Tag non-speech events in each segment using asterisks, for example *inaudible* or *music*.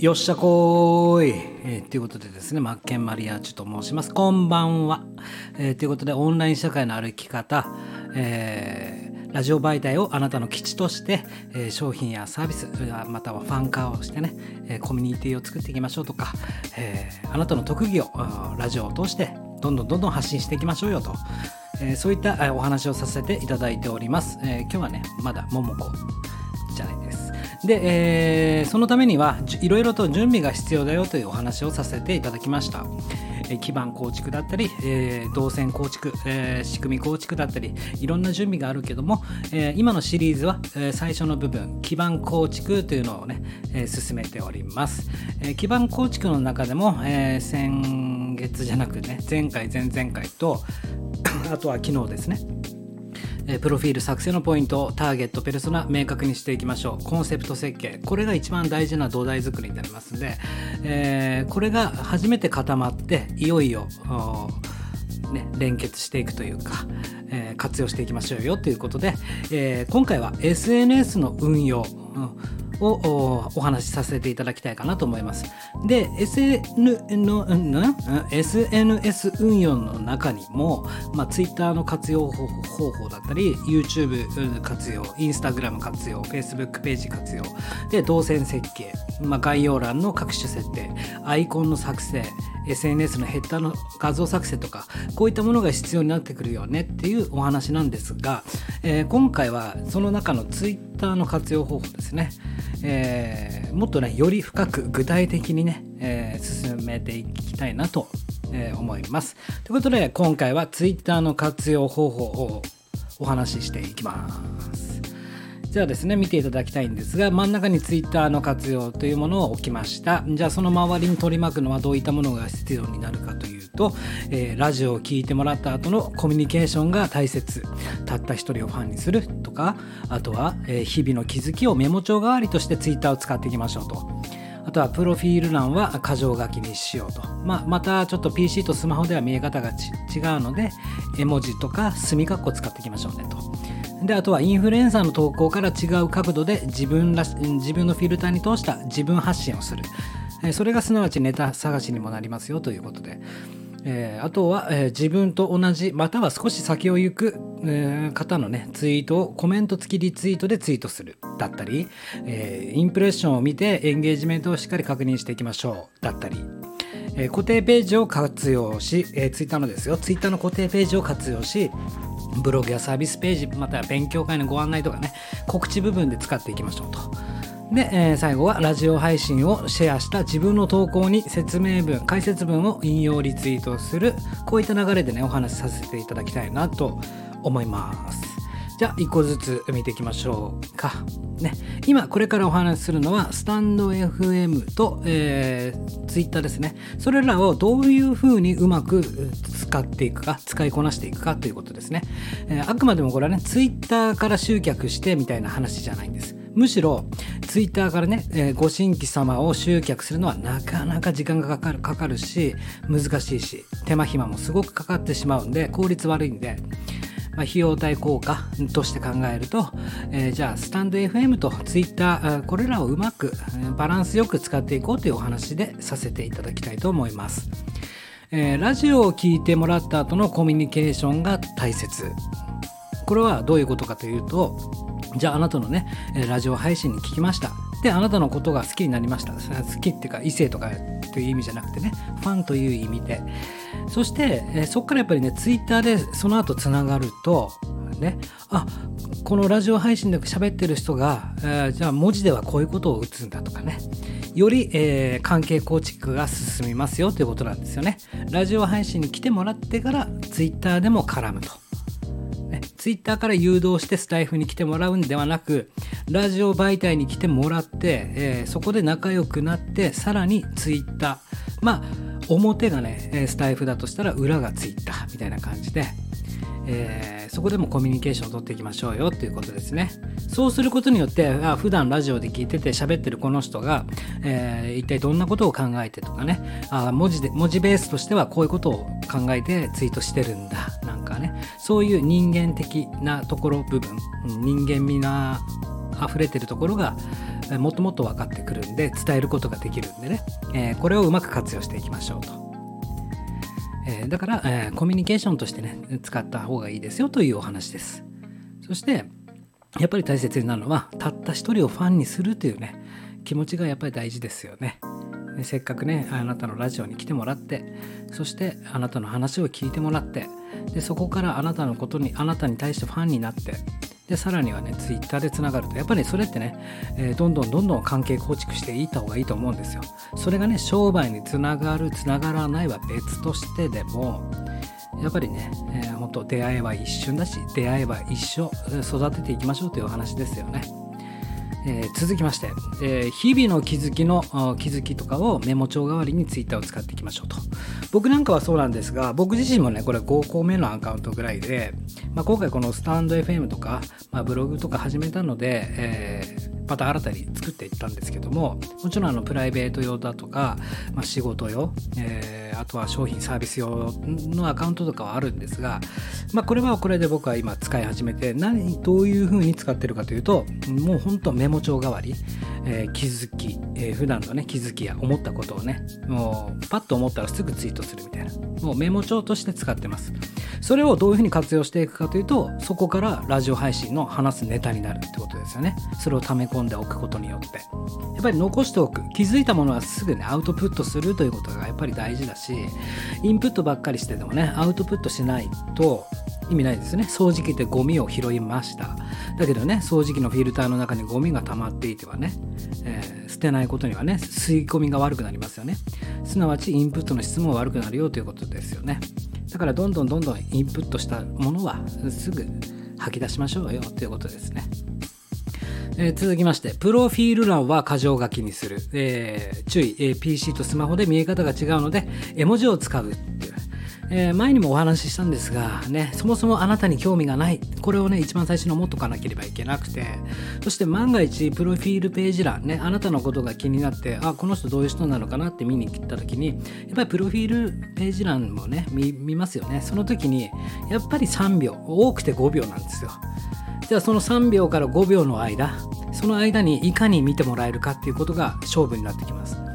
よっしゃこーい、えー、ということでですね、マッケンマリアーチュと申します。こんばんは。えー、ということで、オンライン社会の歩き方、えー、ラジオ媒体をあなたの基地として、えー、商品やサービス、またはファン化をしてね、え、コミュニティを作っていきましょうとか、え、あなたの特技をラジオを通して、どんどんどんどん発信していきましょうよと。え、そういったお話をさせていただいております。え、今日はね、まだももこで。えー、そのためにはいろいろと準備が必要だよというお話をさせていただきました。基盤構築だったり、えー、動線構築、えー、仕組み構築だったりいろんな準備があるけども、えー、今のシリーズは、えー、最初の部分基盤構築というのをね、えー、進めております、えー、基盤構築の中でも、えー、先月じゃなくね前回前々回と *clears throat* あとは昨日ですねえプロフィール作成のポイント、ターゲット、ペルソナ、明確にしていきましょう。コンセプト設計。これが一番大事な土台作りになりますので、えー、これが初めて固まって、いよいよ、ね、連結していくというか、えー、活用していきましょうよということで、えー、今回は SNS の運用、うんをお話しさせていただきたいかなと思います。で、SN の、SNS 運用の中にも、まあ、Twitter の活用方法だったり、YouTube 活用、Instagram 活用、Facebook ページ活用、で、動線設計、まあ、概要欄の各種設定、アイコンの作成、SNS のヘッダーの画像作成とか、こういったものが必要になってくるよねっていうお話なんですが、えー、今回はその中の Twitter の活用方法ですね。えー、もっとねより深く具体的にね、えー、進めていきたいなと、え、思います。ということで今回は Twitter の活用方法をお話ししていきます。じゃあですね見ていただきたいんですが真ん中に Twitter の活用というものを置きましたじゃあその周りに取り巻くのはどういったものが必要になるかというと、えー、ラジオを聴いてもらった後のコミュニケーションが大切たった一人をファンにするとかあとは、えー、日々の気づきをメモ帳代わりとして Twitter を使っていきましょうとあとはプロフィール欄は箇条書きにしようと。まあ、またちょっと PC とスマホでは見え方が違うので、絵文字とか墨括弧使っていきましょうねと。であとはインフルエンサーの投稿から違う角度で自分らし自分のフィルターに通した自分発信をする、それがすなわちネタ探しにもなりますよということで、えー、あとは、えー、自分と同じまたは少し先を行く、えー、方のねツイートをコメント付きリツイートでツイートするだったり、えインプレッションを見てエンゲージメントをしっかり確認していきましょうだったり。え固定ページを活用し、えー、ツイッターのですよ、ツイッターの固定ページを活用し、ブログやサービスページ、または勉強会のご案内とかね、告知部分で使っていきましょうと。で、えー、最後はラジオ配信をシェアした自分の投稿に説明文、解説文を引用リツイートする、こういった流れでね、お話しさせていただきたいなと思います。じゃあ、一個ずつ見ていきましょうか。ね、今、これからお話しするのは、スタンド FM と、えー、Twitter ですね。それらをどういうふうにうまく使っていくか、使いこなしていくかということですね。えー、あくまでもこれはね、Twitter から集客してみたいな話じゃないんです。むしろ、ツイッターからね、えー、ご新規様を集客するのはなかなか時間がかかるかかるし、難しいし、手間暇もすごくかかってしまうんで、効率悪いんで、まあ、費用対効果として考えると、えー、じゃあスタンド FM と Twitter これらをうまくバランスよく使っていこうというお話でさせていただきたいと思います。えー、ラジオを聴いてもらった後のコミュニケーションが大切。これはどういうことかというと、じゃああなたのね、ラジオ配信に聞きました。で、あなたのことが好きになりました。好きっていうか異性とかという意味じゃなくてね、ファンという意味で。そして、えー、そこからやっぱりね、ツイッターでその後つながると、ね、あこのラジオ配信で喋ってる人が、えー、じゃあ文字ではこういうことを打つんだとかね、より、えー、関係構築が進みますよということなんですよね。ラジオ配信に来てもらってから、ツイッターでも絡むと。ツイッターから誘導してスタイフに来てもらうんではなく、ラジオ媒体に来てもらって、えー、そこで仲良くなって、さらにツイッター、まあ、表がねスタイフだとしたら裏がツイッターみたいな感じで、えー、そこでもコミュニケーションを取っていきましょうよっていうことですね。そうすることによってあ普段ラジオで聞いてて喋ってるこの人が、えー、一体どんなことを考えてとかね。あ文字で文字ベースとしてはこういうことを考えてツイートしてるんだ。なんかね。そういう人間的なところ部分人間味な溢れてるところがもっともっと分かってくるんで伝えることができるんでね、えー、これをうまく活用していきましょうと。えー、だから、えー、コミュニケーションとしてね使った方がいいですよというお話です。そしてやっぱり大切になるのはたった一人をファンにするというね気持ちがやっぱり大事ですよね。せっかくねあなたのラジオに来てもらってそしてあなたの話を聞いてもらってでそこからあなたのことにあなたに対してファンになってでさらにはねツイッターでつながるとやっぱりそれってね、えー、どんどんどんどん関係構築していった方がいいと思うんですよそれがね商売につながるつながらないは別としてでもやっぱりね、えー、本当出会いは一瞬だし出会いは一生育てていきましょうというお話ですよね。えー、続きまして、えー、日々の気づきの気づきとかをメモ帳代わりにツイッターを使っていきましょうと僕なんかはそうなんですが僕自身もねこれ5個目のアカウントぐらいで、まあ、今回このスタンド FM とか、まあ、ブログとか始めたので、えー、また新たに作っていったんですけどももちろんあのプライベート用だとか、まあ、仕事用、えー、あとは商品サービス用のアカウントとかはあるんですが、まあ、これはこれで僕は今使い始めて何どういう風に使ってるかというともう本当メモ帳代わり、えー、気づき、えー、普段のね気づきや思ったことをねもうパッと思ったらすぐツイートするみたいな。もうメモ帳として使ってます。それをどういうふうに活用していくかというとそこからラジオ配信の話すネタになるってことですよね。それを溜め込んでおくことによって。やっぱり残しておく。気づいたものはすぐねアウトプットするということがやっぱり大事だしインプットばっかりしてでもねアウトプットしないと意味ないですね。掃除機でゴミを拾いました。だけどね掃除機のフィルターの中にゴミが溜まっていてはね、えー、捨てないことにはね吸い込みが悪くなりますよね。すなわちインプットの質も悪くなるよということですよね。だからどんどんどんどんインプットしたものはすぐ吐き出しましょうよということですね。えー、続きまして、プロフィール欄は箇条書きにする。えー、注意、えー、PC とスマホで見え方が違うので、絵文字を使う。えー、前にもお話ししたんですが、ね、そもそもあなたに興味がない。これをね、一番最初に思っとかなければいけなくて、そして万が一、プロフィールページ欄ね、あなたのことが気になって、あ、この人どういう人なのかなって見に来た時に、やっぱりプロフィールページ欄もね、見ますよね。その時に、やっぱり3秒、多くて5秒なんですよ。じゃあその3秒から5秒の間、その間にいかに見てもらえるかっていうことが勝負になってきます。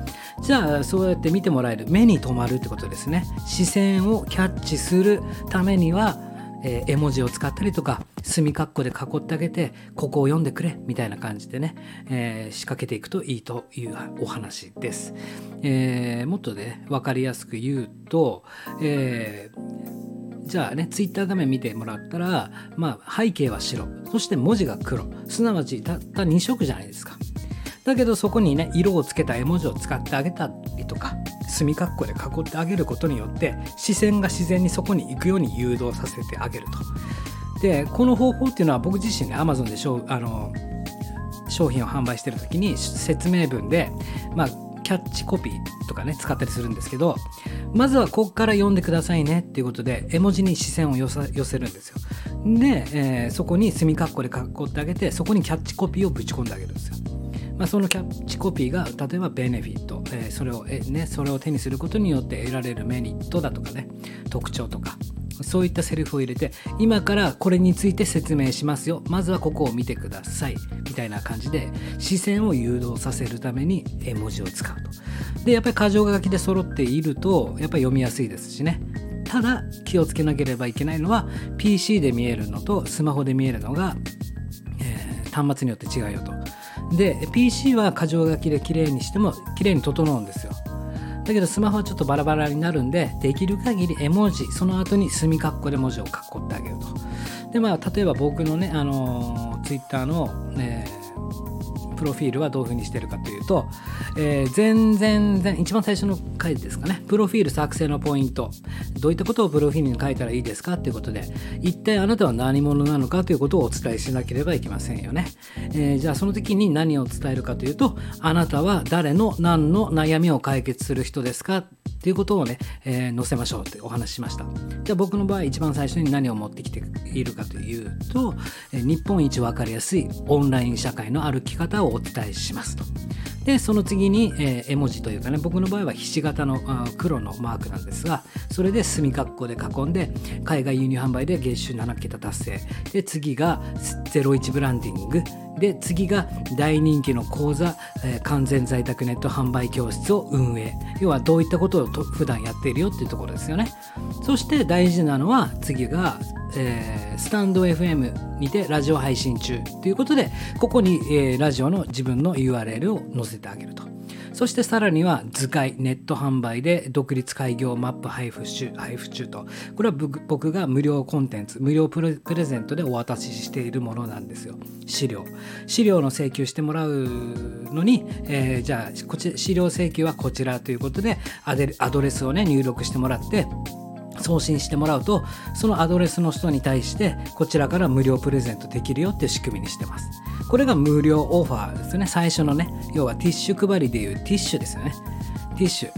じゃあそうやって見てもらえる目に留まるってことですね。視線をキャッチするためには、えー、絵文字を使ったりとか墨括弧で囲ってあげてここを読んでくれみたいな感じでね、えー、仕掛けていくといいというお話です、えー、もっとね分かりやすく言うと、えじゃあね、ツイッター画面見てもらったら、まあ、背景は白、そして文字が黒、すなわちたった2色じゃないですか。だけどそこにね色をつけた絵文字を使ってあげたりとか墨括弧で囲ってあげることによって視線が自然にそこに行くように誘導させてあげると。でこの方法っていうのは僕自身ね Amazon であの商品を販売してる時に説明文で、まあ、キャッチコピーとかね使ったりするんですけどまずはここから読んでくださいねっていうことで絵文字に視線を寄せるんですよで、えー、そこに墨括弧で囲ってあげてそこにキャッチコピーをぶち込んであげるんですよまあ、そのキャッチコピーが例えばベネフィット、えー、それをえ、ね、それを手にすることによって得られるメリットだとかね特徴とかそういったセリフを入れて今からこれについて説明しますよ。まずはここを見てください。みたいな感じで視線を誘導させるために絵文字を使うと。でやっぱり箇条書きで揃っているとやっぱり読みやすいですしね。ただ気をつけなければいけないのは PC で見えるのとスマホで見えるのが、えー、端末によって違うよと。で PC は箇条書きで綺麗にしても綺麗に整うんですよ。だけどスマホはちょっとバラバラになるんでできる限り絵文字その後に墨括弧で文字を囲ってあげると。でまあ例えば僕のねあの Twitter の、ねプロフィールはどういうふうにしてるかというと、えー、全然全一番最初の回ですかね。プロフィール作成のポイント。どういったことをプロフィールに書いたらいいですかということで一体あなたは何者なのかということをお伝えしなければいけませんよね、えー、じゃあその時に何を伝えるかというとあなたは誰の何の悩みを解決する人ですかっていうことをね、えー、載せましょうってお話ししました。じゃあ僕の場合一番最初に何を持ってきているかというと、えー、日本一分かりやすいオンライン社会の歩き方をお伝えしますと。でその次に、えー、絵文字というかね僕の場合はひし形の黒のマークなんですがそれで墨括弧で囲んで海外輸入販売で月収7桁達成。で次が01ブランディング。で次が大人気の講座、えー、完全在宅ネット販売教室を運営。要はどういったことをと普段やっているよっていうところですよね。そして大事なのは次が、えー、スタンド FM にてラジオ配信中ということでここに、えー、ラジオの自分の URL を載せてあげると。そしてさらには図解ネット販売で独立開業マップ配布中配布中と。これは僕が無料コンテンツ無料プレゼントでお渡ししているものなんですよ。資料。資料の請求してもらうのに、えー、じゃあこち資料請求はこちらということでアドレスをね入力してもらって送信してもらうとそのアドレスの人に対してこちらから無料プレゼントできるよっていう仕組みにしてます。これが無料オファーですね。最初のね要はティッシュ配りでいうティッシュですよね。ティッシュ。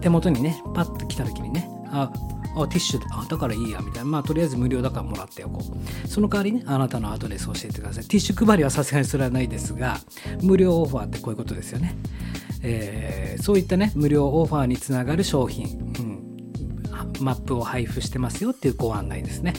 手元にねパッと来た時にねああティッシュあだからいいやみたいな。まあとりあえず無料だからもらっておこう。その代わりねあなたのアドレスを教えてください。ティッシュ配りはさすがにそれはないですが無料オファーってこういうことですよね、えー、そういったね無料オファーにつながる商品、うん。マップを配布してますよっていうご案内ですね。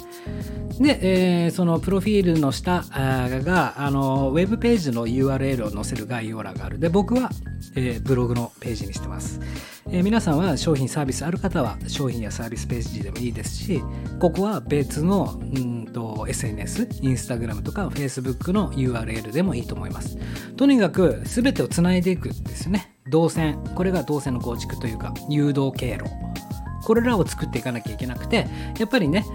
で、えー、そのプロフィールの下があのウェブページの URL を載せる概要欄がある。で僕は、えー、ブログのページにしてます、えー、皆さんは商品サービスある方は商品やサービスページでもいいですしここは別のうんと SNS インスタグラムとか Facebook の URL でもいいと思います。とにかく全てをつないでいくんですよね。動線。これが動線の構築というか誘導経路。これらを作っていかなきゃいけなくてやっぱりね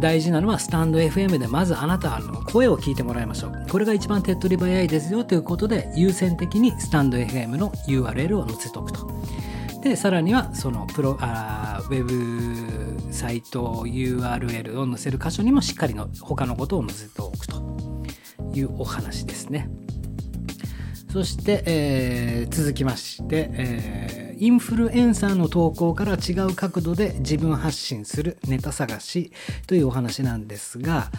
大事なのはスタンド FM でまずあなたの声を聞いてもらいましょう。これが一番手っ取り早いですよということで優先的にスタンド FM の URL を載せておくと。でさらにはそのプロあウェブサイト URL を載せる箇所にもしっかりの他のことを載せておくと。いうお話ですね。そして、えー、続きまして、えーインフルエンサーの投稿から違う角度で自分発信するネタ探しというお話なんですが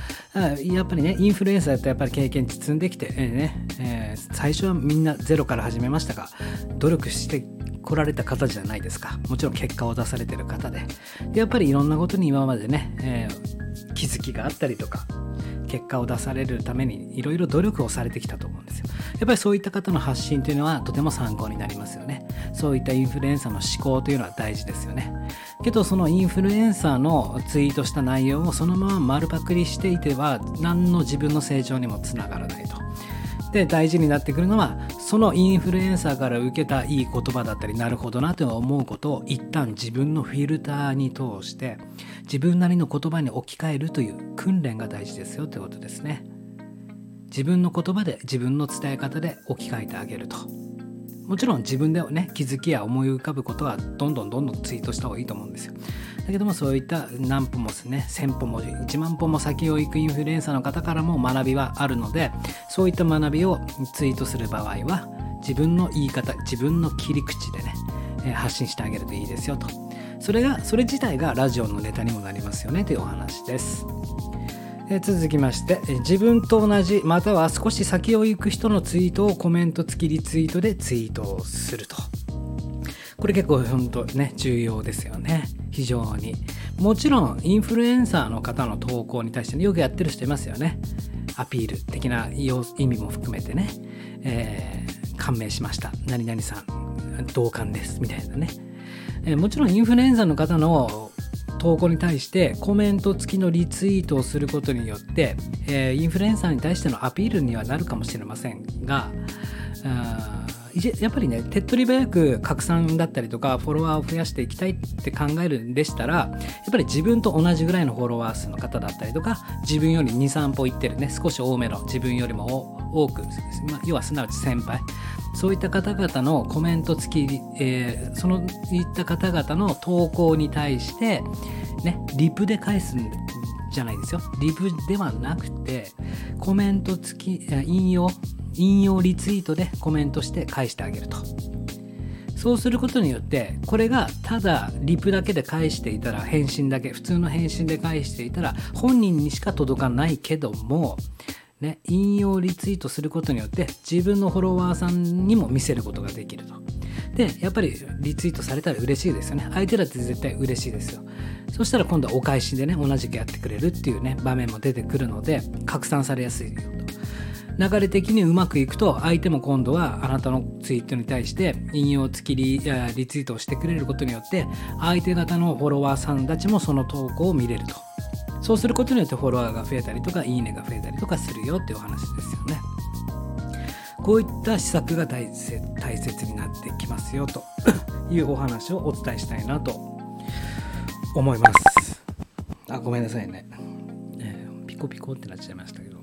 やっぱりねインフルエンサーだとやっぱり経験積んできて、えーねえー、最初はみんなゼロから始めましたが努力して来られた方じゃないですか。もちろん結果を出されてる方でで。やっぱりいろんなことに今までね、えー、気づきがあったりとか結果を出されるためにいろいろ努力をされてきたと思うんですよ。やっぱりそういった方の発信というのはとても参考になりますよね。そういったインフルエンサーの思考というのは大事ですよね。けどそのインフルエンサーのツイートした内容をそのまま丸パクリしていては何の自分の成長にもつながらないと。で大事になってくるのはそのインフルエンサーから受けたいい言葉だったりなるほどなと思うことを一旦自分のフィルターに通して自分なりの言葉に置き換えるという訓練が大事ですよということですね。自分の言葉で自分の伝え方で置き換えてあげると。もちろん自分でね気づきや思い浮かぶことはどんどんどんどんツイートした方がいいと思うんですよ。だけどもそういった何歩もですね1000歩も1万歩も先を行くインフルエンサーの方からも学びはあるのでそういった学びをツイートする場合は自分の言い方自分の切り口でね発信してあげるといいですよと。それがそれ自体がラジオのネタにもなりますよねというお話です。え続きまして自分と同じまたは少し先を行く人のツイートをコメント付きリツイートでツイートをすると。これ結構本当ね重要ですよね。非常に。もちろんインフルエンサーの方の投稿に対してねよくやってる人いますよね。アピール的な意味も含めてね、えー、感銘しました。何々さん同感です。みたいなね、えー、もちろんインフルエンサーの方の投稿に対してコメント付きのリツイートをすることによって、えー、インフルエンサーに対してのアピールにはなるかもしれませんがやっぱりね手っ取り早く拡散だったりとかフォロワーを増やしていきたいって考えるんでしたらやっぱり自分と同じぐらいのフォロワー数の方だったりとか自分より23歩いってるね少し多めの自分よりも多く、まあ、要はすなわち先輩そういった方々のコメント付き、えー、そのいった方々の投稿に対して、ね、リプで返すんじゃないですよ。リプではなくて、コメント付き、引用、引用リツイートでコメントして返してあげると。そうすることによって、これがただリプだけで返していたら、返信だけ、普通の返信で返していたら、本人にしか届かないけども、ね、引用リツイートすることによって自分のフォロワーさんにも見せることができると。で、やっぱりリツイートされたら嬉しいですよね。相手だって絶対嬉しいですよ。そしたら今度はお返しでね、同じくやってくれるっていうね、場面も出てくるので、拡散されやすいよと。流れ的にうまくいくと相手も今度はあなたのツイートに対して引用付きリリツイートをしてくれることによって相手方のフォロワーさんたちもその投稿を見れるとそうすることによってフォロワーが増えたりとかいいねが増えたりとかするよっていうお話ですよね。こういった施策が大切になってきますよと *laughs* いうお話をお伝えしたいなと思います。あごめんなさいね、えー、ピコピコってなっちゃいましたけど。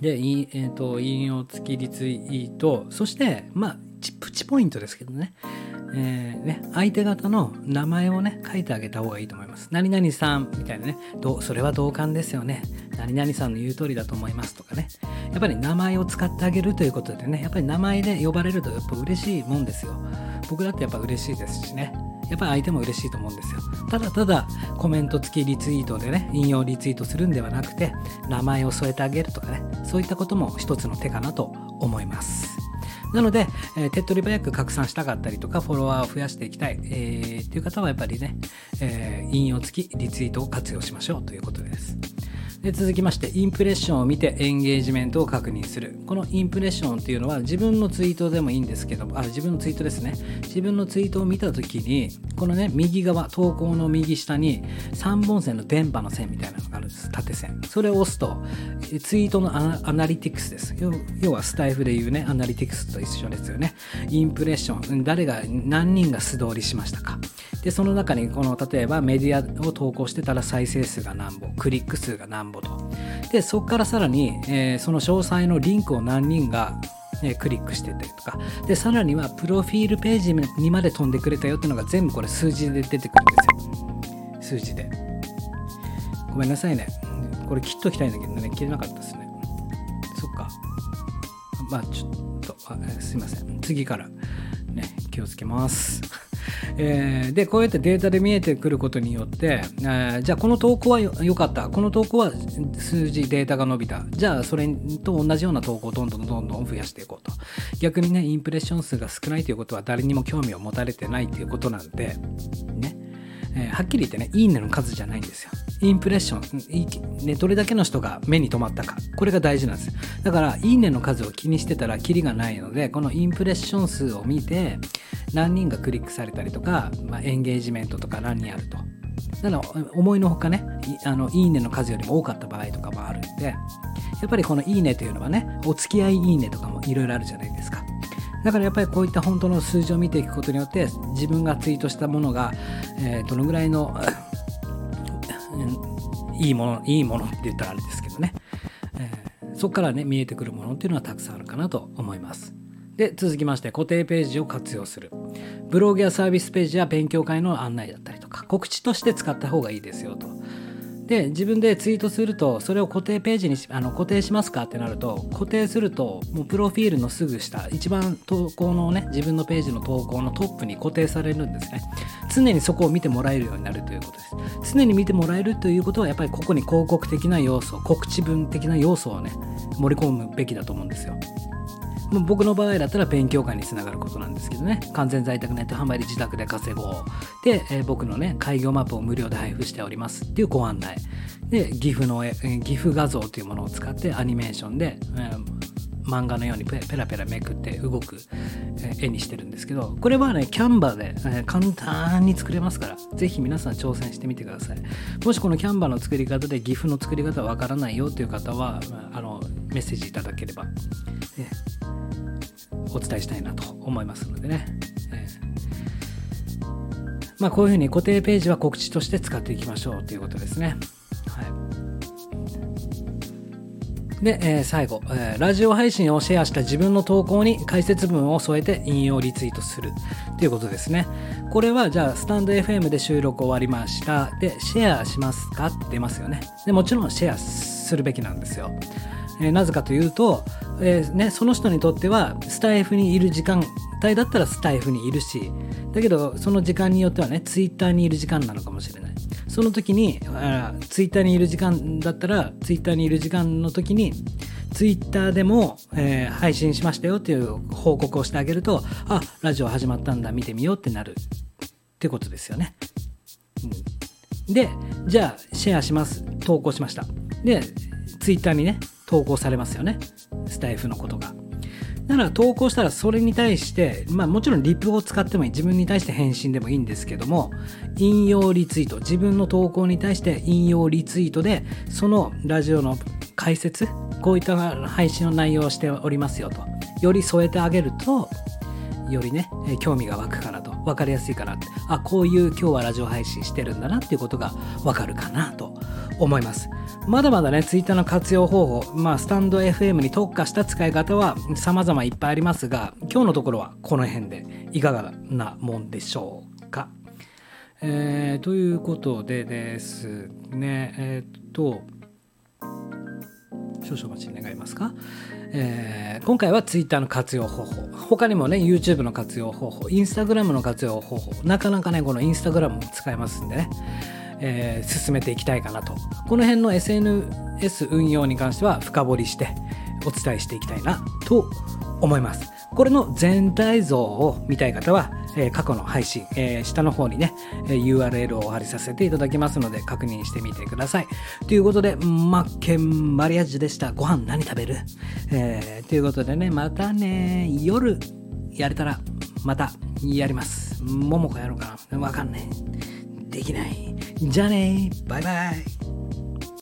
で、えーと、引用付きリツイート。そしてまあプチポイントですけどね,、えーね、相手方の名前をね書いてあげた方がいいと思います。何々さんみたいなねどそれは同感ですよね。何々さんの言う通りだと思いますとかね。やっぱり名前を使ってあげるということでねやっぱり名前で呼ばれるとやっぱ嬉しいもんですよ。僕だってやっぱ嬉しいですしね。やっぱり相手も嬉しいと思うんですよ。ただただコメント付きリツイートでね、引用リツイートするんではなくて、名前を添えてあげるとかね、そういったことも一つの手かなと思います。なので、えー、手っ取り早く拡散したかったりとか、フォロワーを増やしていきたい、えー、っていう方はやっぱりね、えー、引用付きリツイートを活用しましょうということです。で続きましてインプレッションを見てエンゲージメントを確認する。このインプレッションっていうのは自分のツイートでもいいんですけどあ自分のツイートですね。自分のツイートを見た時にこのね右側投稿の右下に3本線の電波の線みたいなのがあるんです。縦線。それを押すとツイートのアナリティクスです。要はスタイフでいうねアナリティクスと一緒ですよね。インプレッション。誰が何人が素通りしましたか。でその中にこの例えばメディアを投稿してたら再生数が何本クリック数が何本と。でそこからさらに、えー、その詳細のリンクを何人がえクリックしてたりとか。でさらにはプロフィールページにまで飛んでくれたよっていうのが全部これ数字で出てくるんですよ。数字で。ごめんなさいね。これ切っときたいんだけどね切れなかったですね。そっか。まあちょっとあすいません。次からね気をつけます。えー、でこうやってデータで見えてくることによって、えー、じゃあこの投稿は良かった。この投稿は数字データが伸びた。じゃあそれと同じような投稿をどんどんどんどん増やしていこうと。逆にねインプレッション数が少ないということは誰にも興味を持たれてないということなんでね。えー、はっきり言ってね、いいねの数じゃないんですよ。インプレッション、ね、どれだけの人が目に留まったか、これが大事なんですよ。だから、いいねの数を気にしてたらキリがないので、このインプレッション数を見て、何人がクリックされたりとか、まあ、エンゲージメントとか何人あると。だから思いのほかねいあのいいねの数よりも多かった場合とかもあるんでやっぱりこのいいねというのはねお付き合いいいねとかもいろいろあるじゃないですかだからやっぱりこういった本当の数字を見ていくことによって自分がツイートしたものが、えー、どのぐらいのいいものいいものって言ったらあれですけどね、えー、そこからね見えてくるものっていうのはたくさんあるかなと思います。で続きまして固定ページを活用する。ブログやサービスページや勉強会の案内だったりとか告知として使った方がいいですよと。で自分でツイートするとそれを固定ページにあの固定しますかってなると固定するともうプロフィールのすぐ下一番投稿のね自分のページの投稿のトップに固定されるんですね。常にそこを見てもらえるようになるということです。常に見てもらえるということはやっぱりここに広告的な要素告知文的な要素をね盛り込むべきだと思うんですよ。僕の場合だったら勉強会につながることなんですけどね。完全在宅ネット販売で自宅で稼ごう。で、えー、僕のね開業マップを無料で配布しておりますっていうご案内。で GIF の、えー、GIF 画像というものを使ってアニメーションで、えー、漫画のようにペラペラめくって動く絵にしてるんですけどこれはねキャンバーで簡単に作れますからぜひ皆さん挑戦してみてください。もしこのキャンバーの作り方で GIF の作り方わからないよという方はあのメッセージいただければ、お伝えしたいなと思いますのでね、えー、まあ、こういうふうに固定ページは告知として使っていきましょうということですね。はい、で、えー、最後、えー、ラジオ配信をシェアした自分の投稿に解説文を添えて引用リツイートするということですね。これはじゃあスタンド FM で収録終わりました。で、シェアしますか？って出ますよね。でもちろんシェアするべきなんですよ。えー、なぜかというと、えー、ね、その人にとってはスタイフにいる時間帯だったらスタイフにいるしだけどその時間によってはねツイッターにいる時間なのかもしれない。その時にあツイッターにいる時間だったらツイッターにいる時間の時にツイッターでも、えー配信しましたよっていう報告をしてあげるとあラジオ始まったんだ見てみようってなる。ってことですよね。うん、でじゃあシェアします。投稿しました。でツイッターにね投稿されますよねスタイフのことが。だから投稿したらそれに対して、まあもちろんリプを使ってもいい。自分に対して返信でもいいんですけども、引用リツイート。自分の投稿に対して引用リツイートで、そのラジオの解説、こういった配信の内容をしておりますよと。より添えてあげると、よりね、興味が湧くかなと。分かりやすいかなって。あ、こういう今日はラジオ配信してるんだなっていうことが分かるかなと思います。まだまだね、ツイッターの活用方法、まあ、スタンド FM に特化した使い方は様々いっぱいありますが、今日のところはこの辺でいかがなもんでしょうか。えーということでですね、えーっと、少々お待ち願いますか、えー今回は Twitter の活用方法。他にもね YouTube の活用方法 Instagram の活用方法なかなかねこの Instagram も使えますんでね、えー進めていきたいかなとこの辺の SNS 運用に関しては深掘りしてお伝えしていきたいなと思いますこれの全体像を見たい方は、えー過去の配信、えー下の方にね、え URL をお貼りさせていただきますので確認してみてください。ということで、マッケンマリアージュでした。ご飯何食べる？えーということでね、またね、夜やれたらまたやります。ももこやろうかなわかんない。できない。じゃあねバイバイ。